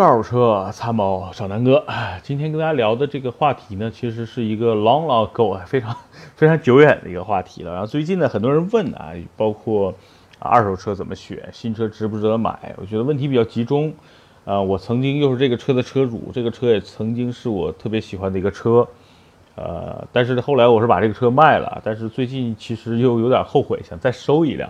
二手车参谋小南哥，哎，今天跟大家聊的这个话题呢，其实是一个 long long ago 非常 非常久远的一个话题了。然后最近呢，很多人问啊，包括二手车怎么选，新车值不值得买？我觉得问题比较集中。啊，我曾经又是这个车的车主，这个车也曾经是我特别喜欢的一个车。呃，但是后来我是把这个车卖了，但是最近其实又有点后悔，想再收一辆。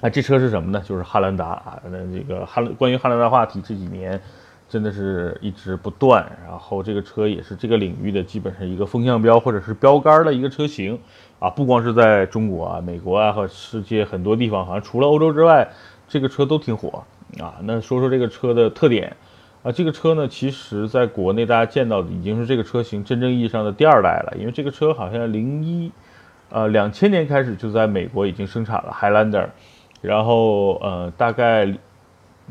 啊，这车是什么呢？就是汉兰达啊。那这个汉关于汉兰达话题这几年真的是一直不断。然后这个车也是这个领域的基本上一个风向标或者是标杆的一个车型啊。不光是在中国啊、美国啊和世界很多地方，好像除了欧洲之外，这个车都挺火啊。那说说这个车的特点啊，这个车呢，其实在国内大家见到的已经是这个车型真正意义上的第二代了，因为这个车好像零一呃两千年开始就在美国已经生产了 Highlander。然后，呃，大概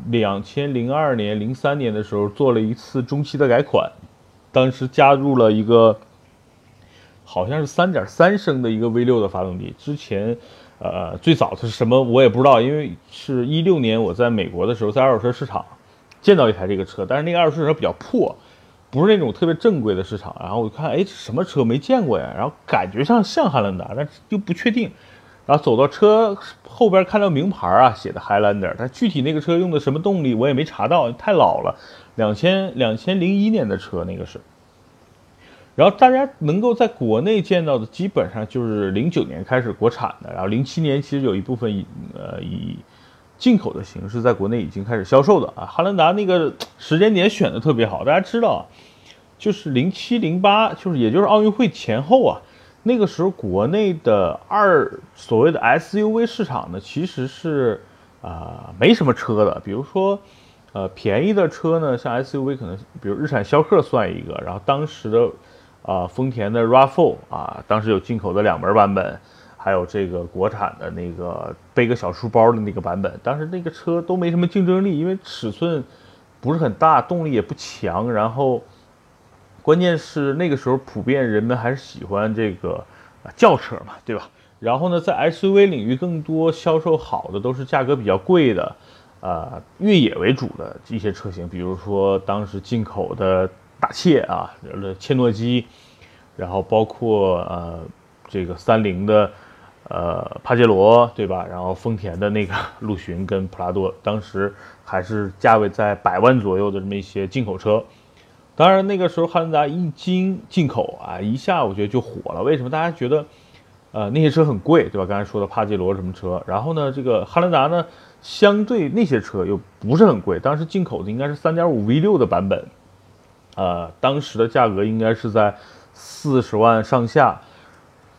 两千零二年、零三年的时候做了一次中期的改款，当时加入了一个好像是三点三升的一个 V 六的发动机。之前，呃，最早的是什么我也不知道，因为是一六年我在美国的时候，在二手车市场见到一台这个车，但是那个二手车比较破，不是那种特别正规的市场。然后我看，哎，什么车没见过呀？然后感觉上像汉兰达，但又不确定。然后走到车后边，看到名牌啊，写的 Highlander，但具体那个车用的什么动力我也没查到，太老了，两千两千零一年的车那个是。然后大家能够在国内见到的，基本上就是零九年开始国产的，然后零七年其实有一部分以呃以进口的形式在国内已经开始销售的啊。汉兰达那个 时间点选的特别好，大家知道，就是零七零八，就是也就是奥运会前后啊。那个时候，国内的二所谓的 SUV 市场呢，其实是啊没什么车的。比如说，呃，便宜的车呢，像 SUV 可能，比如日产逍客算一个。然后当时的啊丰田的 RAV4 啊，当时有进口的两门版本，还有这个国产的那个背个小书包的那个版本。当时那个车都没什么竞争力，因为尺寸不是很大，动力也不强，然后。关键是那个时候普遍人们还是喜欢这个轿车嘛，对吧？然后呢，在 SUV 领域更多销售好的都是价格比较贵的，呃，越野为主的一些车型，比如说当时进口的大切啊，切诺基，然后包括呃这个三菱的呃帕杰罗，对吧？然后丰田的那个 陆巡跟普拉多，当时还是价位在百万左右的这么一些进口车。当然，那个时候汉兰达一经进口啊，一下我觉得就火了。为什么？大家觉得，呃，那些车很贵，对吧？刚才说的帕杰罗什么车，然后呢，这个汉兰达呢，相对那些车又不是很贵。当时进口的应该是3.5 V6 的版本，呃，当时的价格应该是在四十万上下，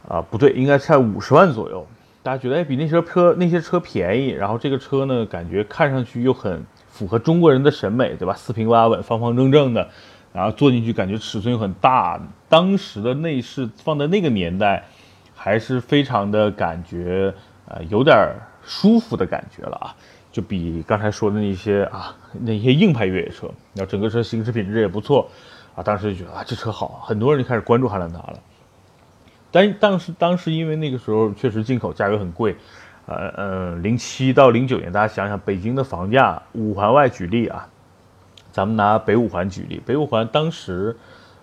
啊，不对，应该在五十万左右。大家觉得，哎，比那些车那些车便宜，然后这个车呢，感觉看上去又很符合中国人的审美，对吧？四平八稳，方方正正的。然后坐进去感觉尺寸又很大，当时的内饰放在那个年代，还是非常的感觉，呃，有点舒服的感觉了啊，就比刚才说的那些啊那些硬派越野车，然后整个车行驶品质也不错，啊，当时就觉得啊这车好，很多人就开始关注汉兰达了。但当时当时因为那个时候确实进口价格很贵，呃呃，零七到零九年，大家想想北京的房价，五环外举例啊。咱们拿北五环举例，北五环当时，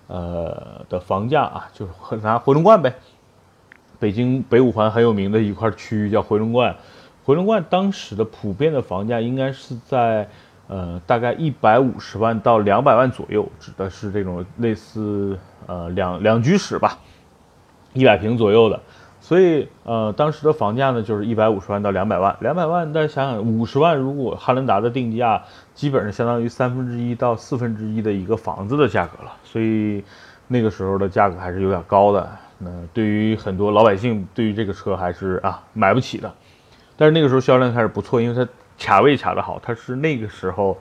呃的房价啊，就是拿回龙观呗。北京北五环很有名的一块区域叫回龙观，回龙观当时的普遍的房价应该是在呃大概一百五十万到两百万左右，指的是这种类似呃两两居室吧，一百平左右的。所以，呃，当时的房价呢，就是一百五十万到两百万，两百万，大家想想，五十万如果汉兰达的定价，基本上相当于三分之一到四分之一的一个房子的价格了。所以，那个时候的价格还是有点高的。那对于很多老百姓，对于这个车还是啊买不起的。但是那个时候销量开始不错，因为它卡位卡得好，它是那个时候，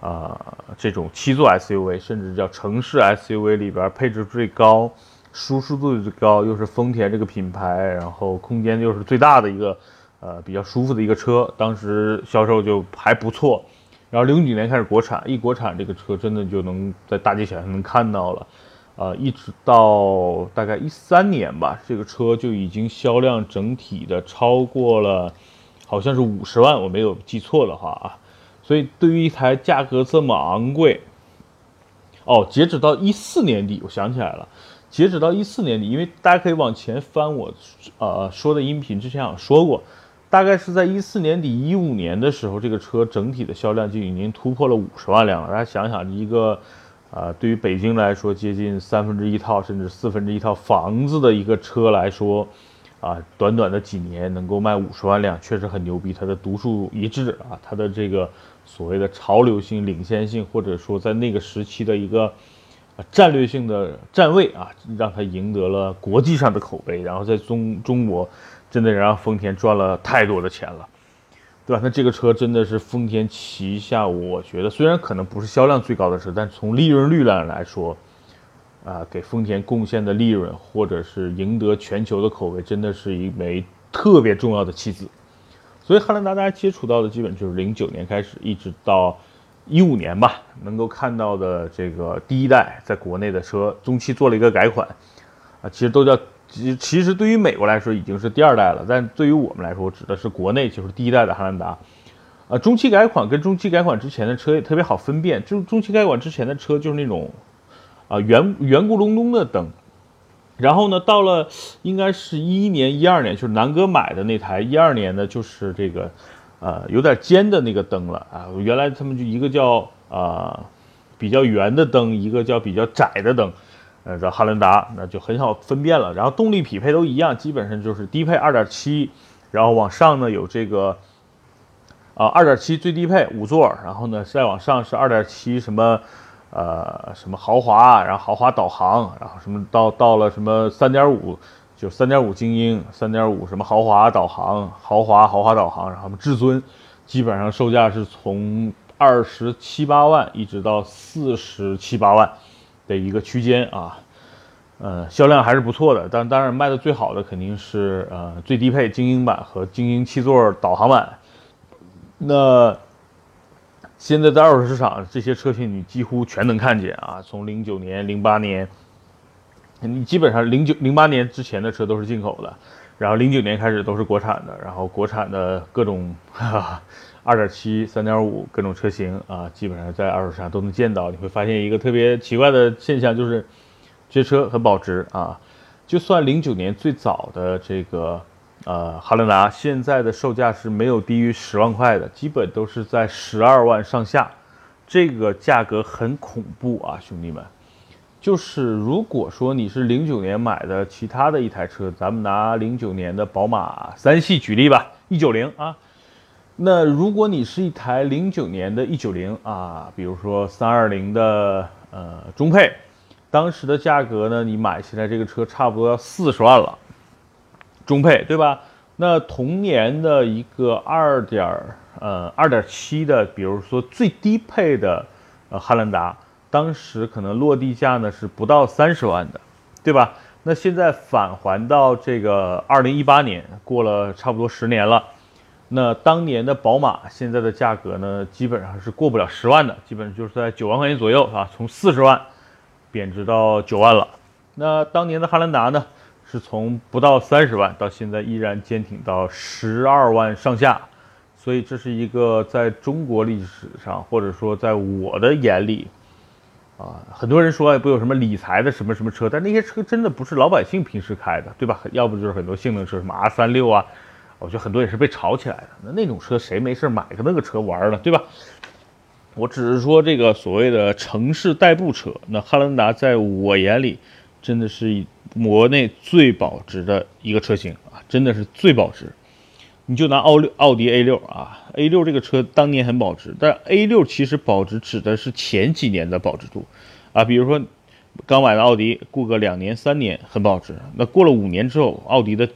啊，这种七座 SUV，甚至叫城市 SUV 里边配置最高。舒适度最高，又是丰田这个品牌，然后空间又是最大的一个，呃，比较舒服的一个车，当时销售就还不错。然后零九年开始国产，一国产这个车真的就能在大街小巷能看到了，呃，一直到大概一三年吧，这个车就已经销量整体的超过了，好像是五十万，我没有记错的话啊。所以对于一台价格这么昂贵，哦，截止到一四年底，我想起来了，截止到一四年底，因为大家可以往前翻我呃说的音频，之前有说过，大概是在一四年底一五年的时候，这个车整体的销量就已经突破了五十万辆了。大家想想，一个啊，对于北京来说，接近三分之一套甚至四分之一套房子的一个车来说。啊，短短的几年能够卖五十万辆，确实很牛逼。它的独树一帜啊，它的这个所谓的潮流性、领先性，或者说在那个时期的一个战略性的站位啊，让它赢得了国际上的口碑。然后在中中国，真的让丰田赚了太多的钱了，对吧？那这个车真的是丰田旗下，我觉得虽然可能不是销量最高的车，但从利润率上来说。啊，给丰田贡献的利润，或者是赢得全球的口碑，真的是一枚特别重要的棋子。所以汉兰达大家接触到的基本就是零九年开始，一直到一五年吧，能够看到的这个第一代在国内的车，中期做了一个改款，啊，其实都叫其其实对于美国来说已经是第二代了，但对于我们来说，指的是国内就是第一代的汉兰达。啊，中期改款跟中期改款之前的车也特别好分辨，就中期改款之前的车就是那种。啊，圆圆咕隆咚的灯，然后呢，到了应该是一一年、一二年，就是南哥买的那台一二年的，就是这个，呃，有点尖的那个灯了啊。原来他们就一个叫啊比较圆的灯，一个叫比较窄的灯，呃，叫汉兰达，那就很好分辨了。然后动力匹配都一样，基本上就是低配二点七，然后往上呢有这个啊二点七最低配五座，然后呢再往上是二点七什么。呃，什么豪华，然后豪华导航，然后什么到到了什么三点五，就三点五精英，三点五什么豪华导航，豪华豪华导航，然后至尊，基本上售价是从二十七八万一直到四十七八万的一个区间啊，呃，销量还是不错的，但当然卖的最好的肯定是呃最低配精英版和精英七座导航版，那。现在在二手市场，这些车型你几乎全能看见啊！从零九年、零八年，你基本上零九、零八年之前的车都是进口的，然后零九年开始都是国产的，然后国产的各种二点七、三点五各种车型啊，基本上在二手市场都能见到。你会发现一个特别奇怪的现象，就是这车很保值啊！就算零九年最早的这个。呃，汉兰达现在的售价是没有低于十万块的，基本都是在十二万上下，这个价格很恐怖啊，兄弟们。就是如果说你是零九年买的其他的一台车，咱们拿零九年的宝马三系举例吧，一九零啊，那如果你是一台零九年的一九零啊，比如说三二零的呃中配，当时的价格呢，你买起来这个车差不多要四十万了。中配对吧？那同年的一个二点呃二点七的，比如说最低配的呃汉兰达，当时可能落地价呢是不到三十万的，对吧？那现在返还到这个二零一八年，过了差不多十年了，那当年的宝马现在的价格呢，基本上是过不了十万的，基本上就是在九万块钱左右啊，从四十万贬值到九万了。那当年的汉兰达呢？是从不到三十万到现在依然坚挺到十二万上下，所以这是一个在中国历史上，或者说在我的眼里，啊，很多人说不有什么理财的什么什么车，但那些车真的不是老百姓平时开的，对吧？要不就是很多性能车，什么 R 三六啊，我觉得很多也是被炒起来的。那那种车谁没事买个那个车玩呢，对吧？我只是说这个所谓的城市代步车，那汉兰达在我眼里真的是。国内最保值的一个车型啊，真的是最保值。你就拿奥六奥迪 A 六啊，A 六这个车当年很保值，但 A 六其实保值指的是前几年的保值度啊。比如说刚买的奥迪，过个两年三年很保值，那过了五年之后，奥迪的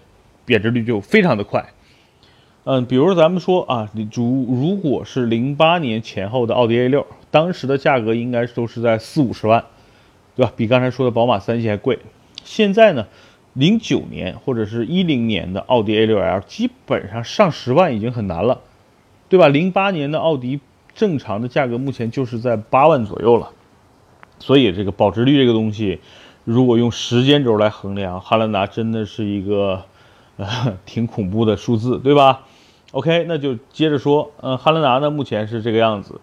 贬值率就非常的快。嗯，比如咱们说啊，你如如果是零八年前后的奥迪 A 六，当时的价格应该都是在四五十万，对吧？比刚才说的宝马三系还贵。现在呢，零九年或者是一零年的奥迪 A6L 基本上上十万已经很难了，对吧？零八年的奥迪正常的价格目前就是在八万左右了，所以这个保值率这个东西，如果用时间轴来衡量，汉兰达真的是一个呃挺恐怖的数字，对吧？OK，那就接着说，嗯，汉兰达呢目前是这个样子，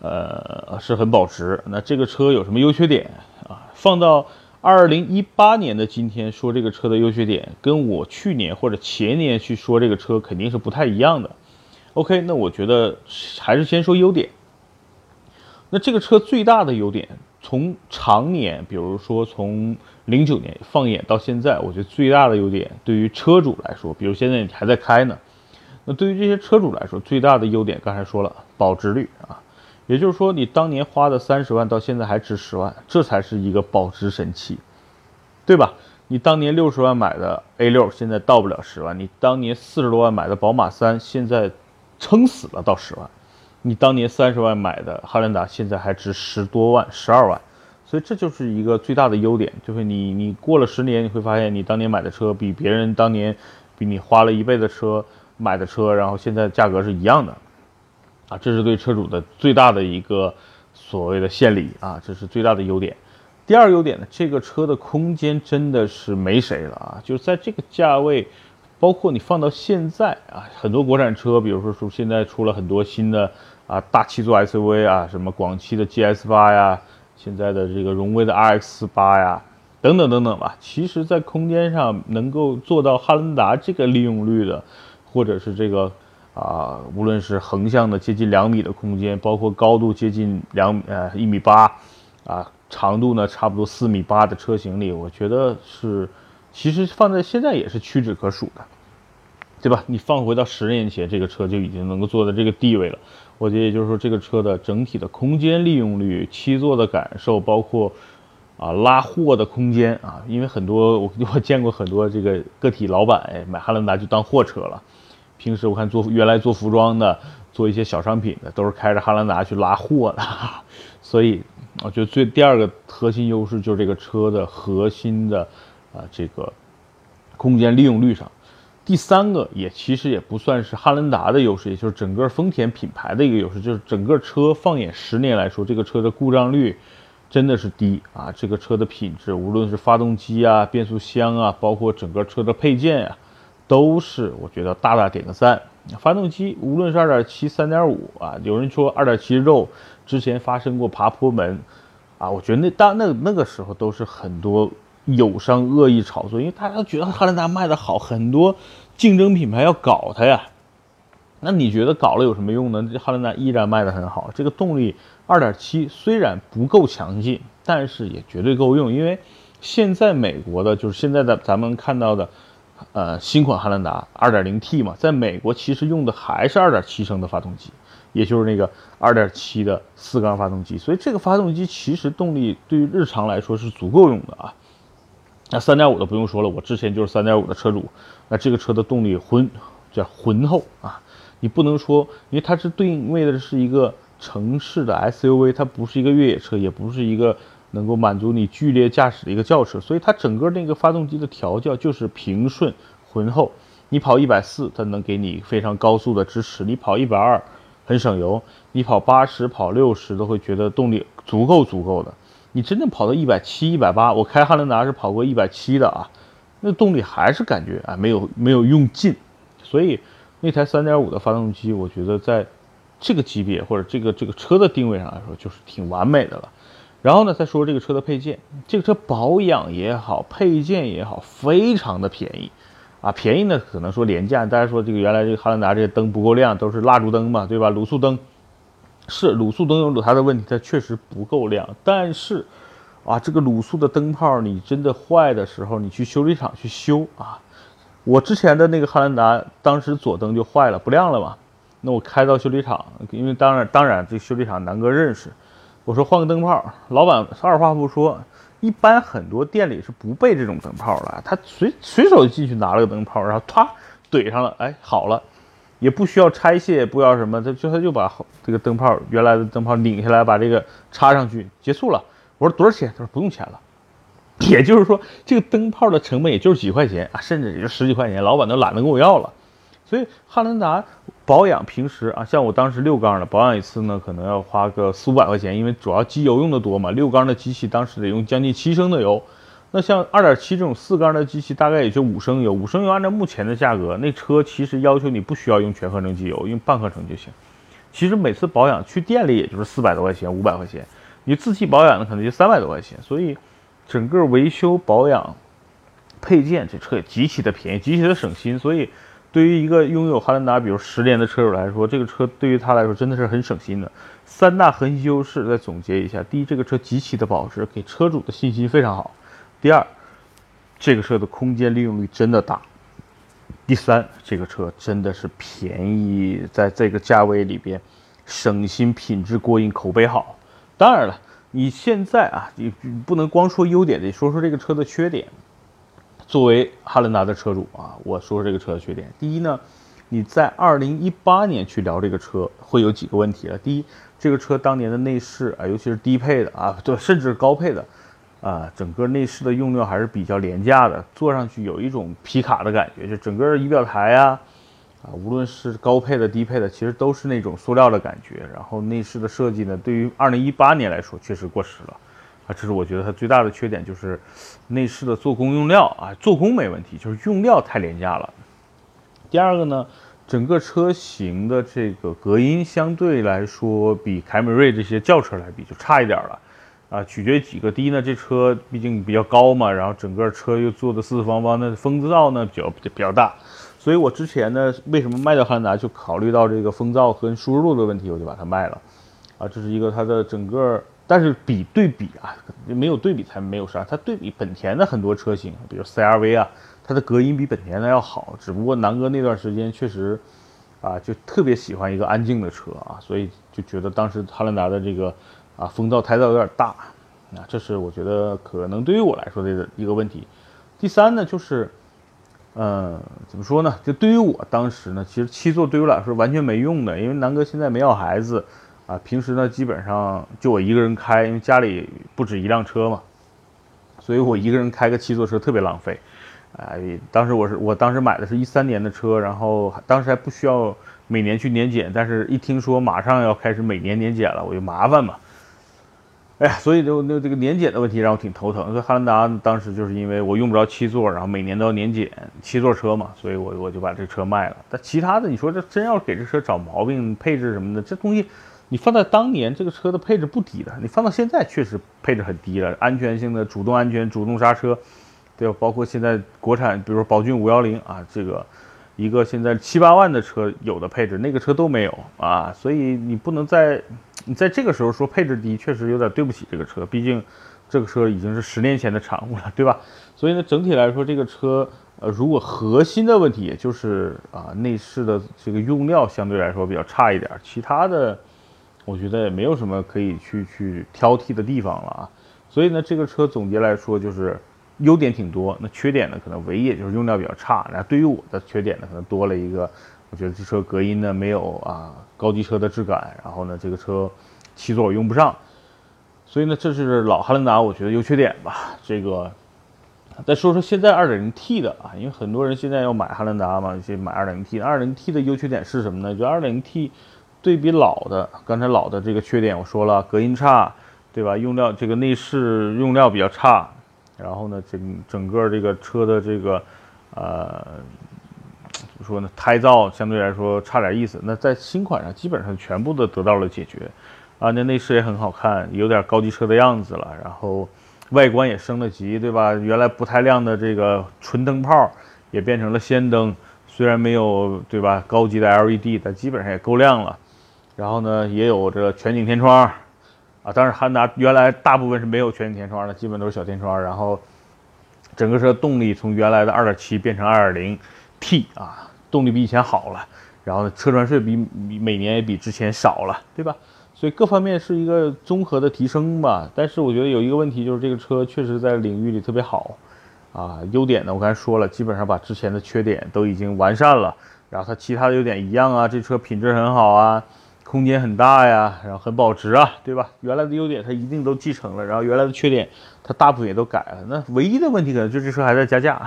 呃，是很保值。那这个车有什么优缺点啊？放到二零一八年的今天说这个车的优缺点，跟我去年或者前年去说这个车肯定是不太一样的。OK，那我觉得还是先说优点。那这个车最大的优点，从常年，比如说从零九年放眼到现在，我觉得最大的优点，对于车主来说，比如现在你还在开呢。那对于这些车主来说，最大的优点刚才说了，保值率啊，也就是说你当年花的三十万到现在还值十万，这才是一个保值神器，对吧？你当年六十万买的 A 六，现在到不了十万；你当年四十多万买的宝马三，现在撑死了到十万；你当年三十万买的汉兰达，现在还值十多万、十二万。所以这就是一个最大的优点，就是你你过了十年，你会发现你当年买的车比别人当年比你花了一倍的车。买的车，然后现在价格是一样的，啊，这是对车主的最大的一个所谓的献礼啊，这是最大的优点。第二优点呢，这个车的空间真的是没谁了啊，就是在这个价位，包括你放到现在啊，很多国产车，比如说说现在出了很多新的啊大七座 SUV 啊，什么广汽的 GS 八呀，现在的这个荣威的 RX 八呀，等等等等吧，其实在空间上能够做到汉兰达这个利用率的。或者是这个啊，无论是横向的接近两米的空间，包括高度接近两呃一米八，啊，长度呢差不多四米八的车型里，我觉得是，其实放在现在也是屈指可数的，对吧？你放回到十年前，这个车就已经能够做到这个地位了。我觉得也就是说，这个车的整体的空间利用率、七座的感受，包括啊拉货的空间啊，因为很多我 我见过很多这个个体老板哎买汉兰达就当货车了。平时我看做原来做服装的，做一些小商品的，都是开着汉兰达去拉货的，所以我觉得最第二个核心优势就是这个车的核心的啊这个空间利用率上。第三个也其实也不算是汉兰达的优势，也就是整个丰田品牌的一个优势，就是整个车放眼十年来说，这个车的故障率真的是低啊，这个车的品质，无论是发动机啊、变速箱啊，包括整个车的配件呀。都是我觉得大大点个赞。发动机无论是二点七、三点五啊，有人说二点七肉之前发生过爬坡门啊，我觉得那当那那个时候都是很多友商恶意炒作，因为大家都觉得汉兰达卖的好，很多竞争品牌要搞它呀。那你觉得搞了有什么用呢？这汉兰达依然卖的很好。这个动力二点七虽然不够强劲，但是也绝对够用，因为现在美国的就是现在的咱们看到的。呃，新款汉兰达 2.0T 嘛，在美国其实用的还是2.7升的发动机，也就是那个2.7的四缸发动机，所以这个发动机其实动力对于日常来说是足够用的啊。那3.5的不用说了，我之前就是3.5的车主，那这个车的动力浑叫浑厚啊，你不能说，因为它是对应位的是一个城市的 SUV，它不是一个越野车，也不是一个。能够满足你剧烈驾驶的一个轿车，所以它整个那个发动机的调教就是平顺浑厚。你跑一百四，它能给你非常高速的支持；你跑一百二，很省油；你跑八十、跑六十，都会觉得动力足够足够的。你真正跑到一百七、一百八，我开汉兰达是跑过一百七的啊，那动力还是感觉啊没有没有用尽。所以那台三点五的发动机，我觉得在这个级别或者这个这个车的定位上来说，就是挺完美的了。然后呢，再说这个车的配件，这个车保养也好，配件也好，非常的便宜，啊，便宜呢可能说廉价。大家说这个原来这个汉兰达这些灯不够亮，都是蜡烛灯嘛，对吧？卤素灯是卤素灯有它的问题，它确实不够亮。但是，啊，这个卤素的灯泡你真的坏的时候，你去修理厂去修啊。我之前的那个汉兰达，当时左灯就坏了，不亮了嘛。那我开到修理厂，因为当然当然这修理厂南哥认识。我说换个灯泡，老板二话不说，一般很多店里是不备这种灯泡的，他随随手就进去拿了个灯泡，然后啪怼上了，哎，好了，也不需要拆卸，不要什么，他就他就把这个灯泡原来的灯泡拧下来，把这个插上去，结束了。我说多少钱？他说不用钱了。也就是说，这个灯泡的成本也就是几块钱啊，甚至也就十几块钱，老板都懒得跟我要了。所以汉兰达保养平时啊，像我当时六缸的保养一次呢，可能要花个四五百块钱，因为主要机油用的多嘛。六缸的机器当时得用将近七升的油，那像二点七这种四缸的机器，大概也就五升油。五升油按照目前的价格，那车其实要求你不需要用全合成机油，用半合成就行。其实每次保养去店里也就是四百多块钱、五百块钱，你自己保养的可能就三百多块钱。所以整个维修保养配件，这车也极其的便宜，极其的省心。所以对于一个拥有汉兰达比如十年的车主来说，这个车对于他来说真的是很省心的。三大核心优势再总结一下：第一，这个车极其的保值，给车主的信心非常好。第二，这个车的空间利用率真的大。第三，这个车真的是便宜，在这个价位里边，省心、品质过硬、口碑好。当然了，你现在啊，你不能光说优点，得说说这个车的缺点。作为汉兰达的车主啊，我说说这个车的缺点。第一呢，你在二零一八年去聊这个车，会有几个问题了。第一，这个车当年的内饰啊，尤其是低配的啊，对，甚至高配的。啊，整个内饰的用料还是比较廉价的，坐上去有一种皮卡的感觉，就整个仪表台呀，啊，无论是高配的、低配的，其实都是那种塑料的感觉。然后内饰的设计呢，对于二零一八年来说确实过时了，啊，这是我觉得它最大的缺点，就是内饰的做工用料啊，做工没问题，就是用料太廉价了。第二个呢，整个车型的这个隔音相对来说比凯美瑞这些轿车来比就差一点了。啊，取决于几个。第一呢，这车毕竟比较高嘛，然后整个车又做的四四方方的，风噪呢比较比较大，所以我之前呢，为什么卖掉汉兰达，就考虑到这个风噪跟舒适度的问题，我就把它卖了。啊，这是一个它的整个，但是比对比啊，没有对比才没有啥。它对比本田的很多车型，比如 CRV 啊，它的隔音比本田的要好。只不过南哥那段时间确实，啊，就特别喜欢一个安静的车啊，所以就觉得当时汉兰达的这个。啊，风噪、胎噪有点大，啊，这是我觉得可能对于我来说的一个问题。第三呢，就是，嗯，怎么说呢？就对于我当时呢，其实七座对于我来说完全没用的，因为南哥现在没要孩子，啊，平时呢基本上就我一个人开，因为家里不止一辆车嘛，所以我一个人开个七座车特别浪费。哎，当时我是我当时买的是一三年的车，然后当时还不需要每年去年检，但是一听说马上要开始每年年检了，我就麻烦嘛。哎呀，所以就那这个年检的问题让我挺头疼。所以汉兰达当时就是因为我用不着七座，然后每年都要年检，七座车嘛，所以我我就把这车卖了。但其他的，你说这真要给这车找毛病，配置什么的，这东西你放在当年这个车的配置不低的，你放到现在确实配置很低了。安全性的主动安全、主动刹车，对吧？包括现在国产，比如说宝骏五幺零啊，这个一个现在七八万的车有的配置，那个车都没有啊，所以你不能在。你在这个时候说配置低，确实有点对不起这个车，毕竟这个车已经是十年前的产物了，对吧？所以呢，整体来说，这个车，呃，如果核心的问题，也就是啊，内饰的这个用料相对来说比较差一点，其他的，我觉得也没有什么可以去去挑剔的地方了啊。所以呢，这个车总结来说就是优点挺多，那缺点呢，可能唯一也就是用料比较差。那对于我的缺点呢，可能多了一个。我觉得这车隔音呢没有啊高级车的质感，然后呢这个车七座用不上，所以呢这是老汉兰达我觉得优缺点吧。这个再说说现在 2.0T 的啊，因为很多人现在要买汉兰达嘛，就买 2.0T。2.0T 的优缺点是什么呢？就 2.0T 对比老的，刚才老的这个缺点我说了，隔音差，对吧？用料这个内饰用料比较差，然后呢整整个这个车的这个呃。怎么说呢？胎噪相对来说差点意思。那在新款上基本上全部都得到了解决，啊，那内饰也很好看，有点高级车的样子了。然后外观也升了级，对吧？原来不太亮的这个纯灯泡也变成了氙灯，虽然没有对吧高级的 LED，但基本上也够亮了。然后呢，也有这全景天窗，啊，当然汉达原来大部分是没有全景天窗的，基本都是小天窗。然后整个车动力从原来的2.7变成2.0。T 啊，动力比以前好了，然后呢，车船税比每年也比之前少了，对吧？所以各方面是一个综合的提升吧。但是我觉得有一个问题，就是这个车确实在领域里特别好，啊，优点呢我刚才说了，基本上把之前的缺点都已经完善了。然后它其他的优点一样啊，这车品质很好啊，空间很大呀，然后很保值啊，对吧？原来的优点它一定都继承了，然后原来的缺点它大部分也都改了。那唯一的问题可能就这车还在加价，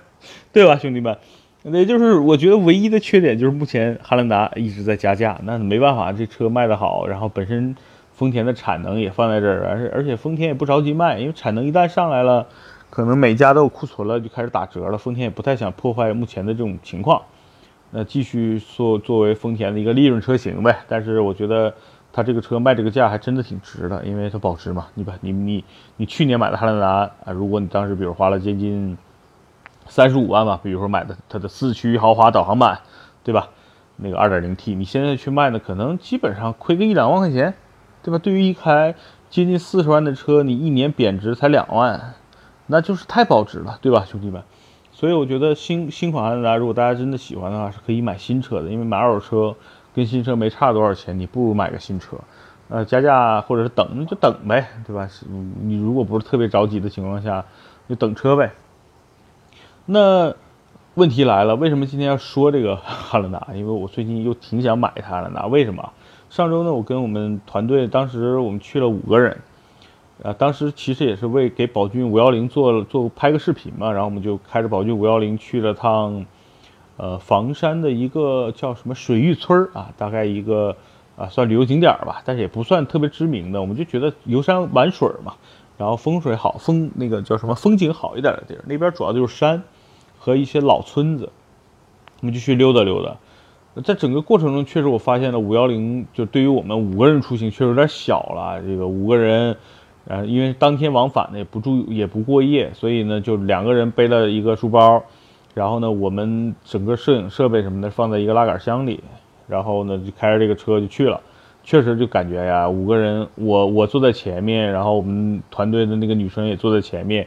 对吧，兄弟们？那就是我觉得唯一的缺点就是目前汉兰达一直在加价，那没办法，这车卖得好，然后本身丰田的产能也放在这儿，而且而且丰田也不着急卖，因为产能一旦上来了，可能每家都有库存了，就开始打折了。丰田也不太想破坏目前的这种情况，那继续做作为丰田的一个利润车型呗。但是我觉得它这个车卖这个价还真的挺值的，因为它保值嘛。你把你你你去年买的汉兰达啊，如果你当时比如花了接近三十五万吧，比如说买的它的四驱豪华导航版，对吧？那个二点零 T，你现在去卖呢，可能基本上亏个一两万块钱，对吧？对于一台接近四十万的车，你一年贬值才两万。那就是太保值了，对吧，兄弟们？所以我觉得新新款汉兰达，如果大家真的喜欢的话，是可以买新车的，因为买二手车跟新车没差多少钱，你不如买个新车。呃，加价或者是等就等呗，对吧？你如果不是特别着急的情况下，就等车呗。那问题来了，为什么今天要说这个 汉兰达？因为我最近又挺想买一台汉兰达。为什么？上周呢，我跟我们团队，当时我们去了五个人。啊，当时其实也是为给宝骏五幺零做做拍个视频嘛，然后我们就开着宝骏五幺零去了趟，呃，房山的一个叫什么水域村儿啊，大概一个啊算旅游景点吧，但是也不算特别知名的，我们就觉得游山玩水嘛，然后风水好，风那个叫什么风景好一点的地儿，那边主要就是山和一些老村子，我们就去溜达溜达，在整个过程中确实我发现了五幺零就对于我们五个人出行确实有点小了，这个五个人。呃，因为当天往返呢也不住也不过夜，所以呢就两个人背了一个书包，然后呢我们整个摄影设备什么的放在一个拉杆箱里，然后呢就开着这个车就去了。确实就感觉呀，五个人我我坐在前面，然后我们团队的那个女生也坐在前面，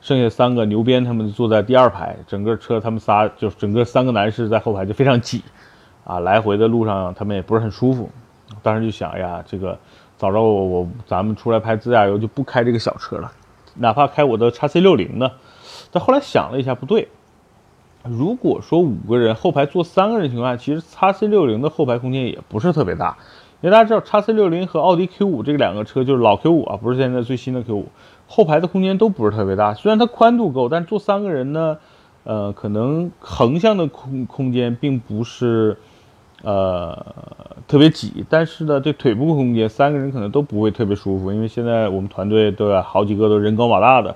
剩下三个牛鞭他们坐在第二排，整个车他们仨就整个三个男士在后排就非常挤，啊，来回的路上他们也不是很舒服。当时就想呀，这个。早知道我我咱们出来拍自驾游就不开这个小车了，哪怕开我的叉 C 六零呢。但后来想了一下，不对。如果说五个人后排坐三个人情况下，其实叉 C 六零的后排空间也不是特别大。因为大家知道叉 C 六零和奥迪 Q 五这两个车就是老 Q 五啊，不是现在最新的 Q 五，后排的空间都不是特别大。虽然它宽度够，但坐三个人呢，呃，可能横向的空空间并不是。呃，特别挤，但是呢，这腿部空间三个人可能都不会特别舒服，因为现在我们团队对吧，好几个都人高马大的，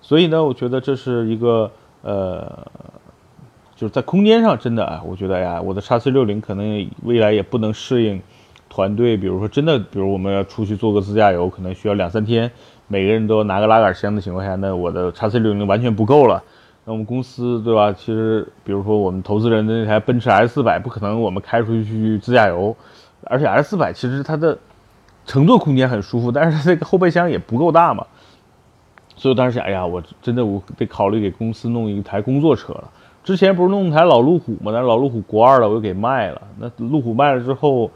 所以呢，我觉得这是一个呃，就是在空间上真的啊，我觉得呀，我的叉 C 六零可能未来也不能适应团队，比如说真的，比如我们要出去做个自驾游，可能需要两三天，每个人都拿个拉杆箱的情况下，那我的叉 C 六零完全不够了。我们公司对吧？其实，比如说我们投资人的那台奔驰 S 四百，不可能我们开出去去自驾游，而且 S 四百其实它的乘坐空间很舒服，但是这个后备箱也不够大嘛。所以我当时想，哎呀，我真的我得考虑给公司弄一台工作车了。之前不是弄台老路虎嘛？但是老路虎国二了，我又给卖了。那路虎卖了之后。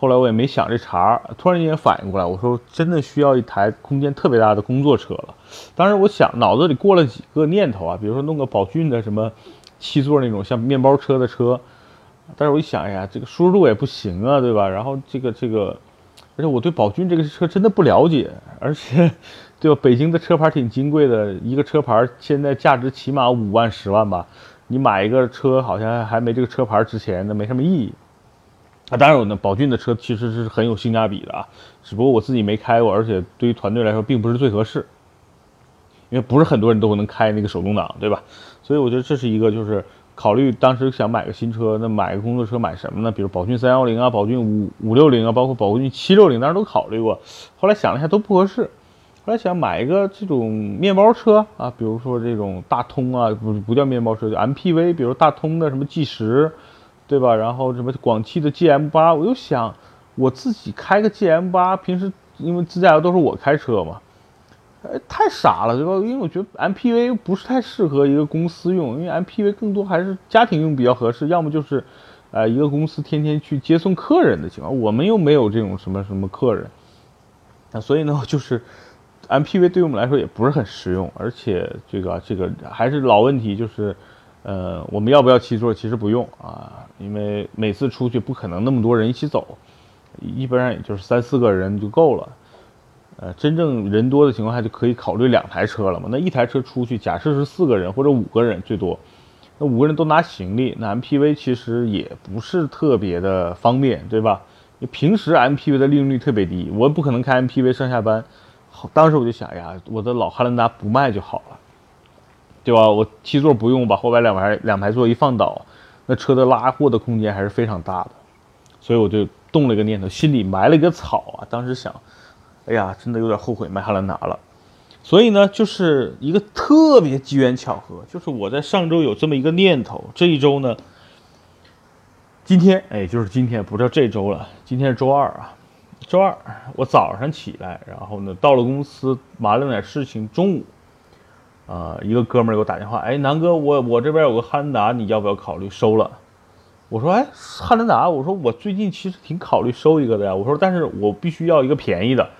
后来我也没想这茬，突然间反应过来，我说真的需要一台空间特别大的工作车了。当时我想脑子里过了几个念头啊，比如说弄个宝骏的什么七座那种像面包车的车，但是我一想，哎呀，这个舒适度也不行啊，对吧？然后这个这个，而且我对宝骏这个车真的不了解，而且对吧？北京的车牌挺金贵的，一个车牌现在价值起码五万十万吧，你买一个车好像还没这个车牌值钱，那没什么意义。啊，当然，我呢，宝骏的车其实是很有性价比的啊，只不过我自己没开过，而且对于团队来说并不是最合适，因为不是很多人都能开那个手动挡，对吧？所以我觉得这是一个，就是考虑当时想买个新车，那买个工作车买什么呢？比如宝骏三幺零啊，宝骏五五六零啊，包括宝骏七六零，当时都考虑过，后来想了一下都不合适，后来想买一个这种面包车啊，比如说这种大通啊，不不叫面包车，叫 MPV，比如大通的什么 G 十。对吧？然后什么广汽的 GM 八，我又想我自己开个 GM 八，平时因为自驾游都是我开车嘛，哎，太傻了，对吧？因为我觉得 MPV 不是太适合一个公司用，因为 MPV 更多还是家庭用比较合适，要么就是，呃，一个公司天天去接送客人的情况，我们又没有这种什么什么客人，啊，所以呢，就是 MPV 对于我们来说也不是很实用，而且这个这个还是老问题，就是。呃，我们要不要七座？其实不用啊，因为每次出去不可能那么多人一起走，一般上也就是三四个人就够了。呃，真正人多的情况下就可以考虑两台车了嘛。那一台车出去，假设是四个人或者五个人最多，那五个人都拿行李，那 MPV 其实也不是特别的方便，对吧？平时 MPV 的利用率特别低，我不可能开 MPV 上下班。当时我就想呀，我的老汉兰达不卖就好。对吧？我七座不用，把后排两排两排座一放倒，那车的拉货的空间还是非常大的，所以我就动了一个念头，心里埋了一个草啊。当时想，哎呀，真的有点后悔买汉兰达了。所以呢，就是一个特别机缘巧合，就是我在上周有这么一个念头，这一周呢，今天哎，就是今天，不知道这周了，今天是周二啊。周二我早上起来，然后呢到了公司，完了点事情，中午。啊，一个哥们儿给我打电话，哎，南哥，我我这边有个汉兰达，你要不要考虑收了？我说，哎，汉兰达，我说我最近其实挺考虑收一个的呀。我说，但是我必须要一个便宜的，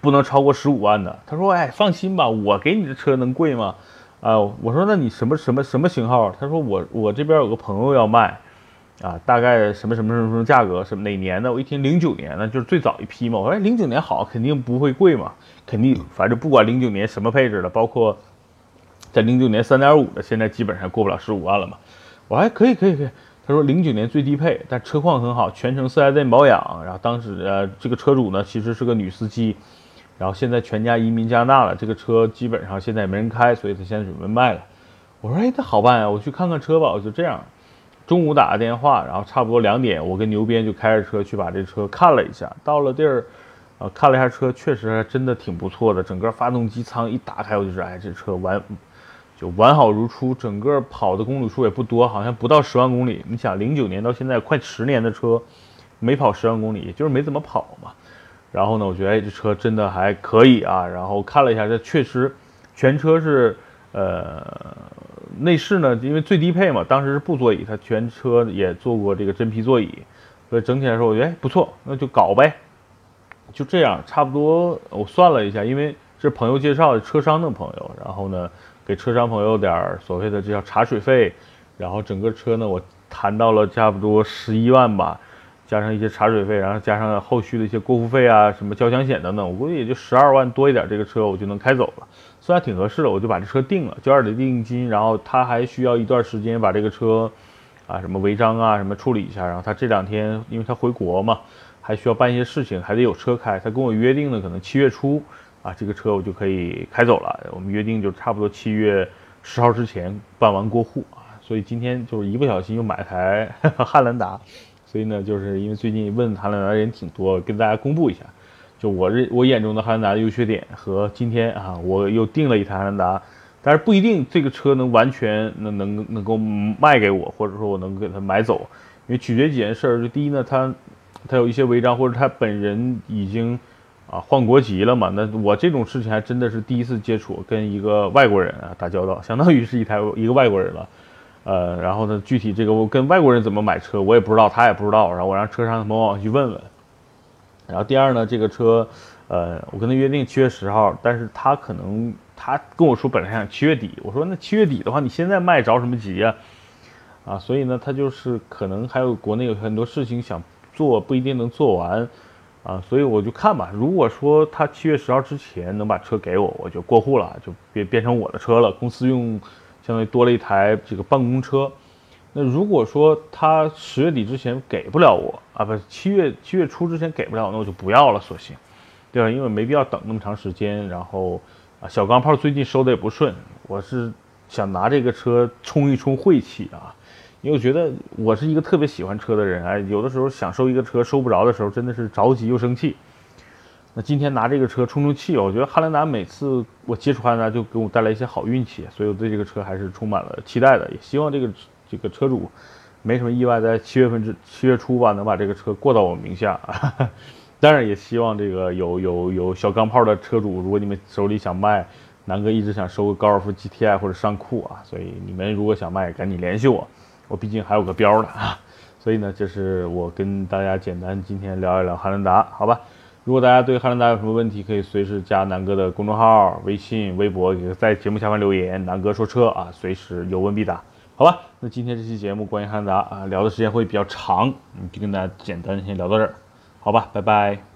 不能超过十五万的。他说，哎，放心吧，我给你的车能贵吗？啊，我说，那你什么什么什么型号？他说，我我这边有个朋友要卖。啊，大概什么什么什么什么价格，什么哪年的？我一听零九年的，就是最早一批嘛。我说零九年好，肯定不会贵嘛，肯定，反正不管零九年什么配置的，包括在零九年三点五的，现在基本上过不了十五万了嘛。我还可以，可以，可以。他说零九年最低配，但车况很好，全程四 S 店保养。然后当时呃，这个车主呢其实是个女司机，然后现在全家移民加拿大了，这个车基本上现在也没人开，所以他现在准备卖了。我说哎，那好办呀，我去看看车吧。我就这样。中午打个电话，然后差不多两点，我跟牛鞭就开着车去把这车看了一下。到了地儿，呃，看了一下车，确实还真的挺不错的。整个发动机舱一打开，我就说，哎，这车完就完好如初。整个跑的公里数也不多，好像不到十万公里。你想，零九年到现在快十年的车，没跑十万公里，就是没怎么跑嘛。然后呢，我觉得，哎，这车真的还可以啊。然后看了一下，这确实全车是，呃。内饰呢，因为最低配嘛，当时是布座椅，它全车也做过这个真皮座椅，所以整体来说，我觉得哎不错，那就搞呗，就这样，差不多。我算了一下，因为是朋友介绍的车商的朋友，然后呢，给车商朋友点儿所谓的这叫茶水费，然后整个车呢，我谈到了差不多十一万吧，加上一些茶水费，然后加上后续的一些过户费啊，什么交强险等等，我估计也就十二万多一点，这个车我就能开走了。算挺合适的，我就把这车定了，交二的定金，然后他还需要一段时间把这个车，啊，什么违章啊什么处理一下，然后他这两天因为他回国嘛，还需要办一些事情，还得有车开，他跟我约定的可能七月初，啊，这个车我就可以开走了，我们约定就差不多七月十号之前办完过户啊，所以今天就是一不小心又买台汉兰达，所以呢，就是因为最近问汉兰达人挺多，跟大家公布一下。就我认我眼中的汉兰达的优缺点和今天啊，我又订了一台汉兰达，但是不一定这个车能完全能能能够卖给我，或者说我能给他买走，因为取决几件事儿。就第一呢，他他有一些违章，或者他本人已经啊换国籍了嘛。那我这种事情还真的是第一次接触，跟一个外国人啊打交道，相当于是一台一个外国人了。呃，然后呢，具体这个我跟外国人怎么买车，我也不知道，他也不知道，然后我让车商的朋友去问问。然后第二呢，这个车，呃，我跟他约定七月十号，但是他可能他跟我说本来想七月底，我说那七月底的话，你现在卖着什么急啊？啊，所以呢，他就是可能还有国内有很多事情想做，不一定能做完，啊，所以我就看吧。如果说他七月十号之前能把车给我，我就过户了，就变变成我的车了，公司用相当于多了一台这个办公车。那如果说他十月底之前给不了我啊，不是七月七月初之前给不了，那我就不要了，索性，对吧？因为没必要等那么长时间。然后啊，小钢炮最近收的也不顺，我是想拿这个车冲一冲晦气啊，因为我觉得我是一个特别喜欢车的人，哎，有的时候想收一个车收不着的时候，真的是着急又生气。那今天拿这个车冲冲气，我觉得汉兰达每次我接触汉兰达就给我带来一些好运气，所以我对这个车还是充满了期待的，也希望这个。这个车主没什么意外，在七月份之七月初吧，能把这个车过到我名下。当然也希望这个有有有小钢炮的车主，如果你们手里想卖，南哥一直想收个高尔夫 GTI 或者尚酷啊，所以你们如果想卖，赶紧联系我，我毕竟还有个标的啊。所以呢，这是我跟大家简单今天聊一聊汉兰达，好吧？如果大家对汉兰达有什么问题，可以随时加南哥的公众号、微信、微博，也在节目下方留言，南哥说车啊，随时有问必答。好吧，那今天这期节目关于汉达啊，聊的时间会比较长，就跟大家简单先聊到这儿，好吧，拜拜。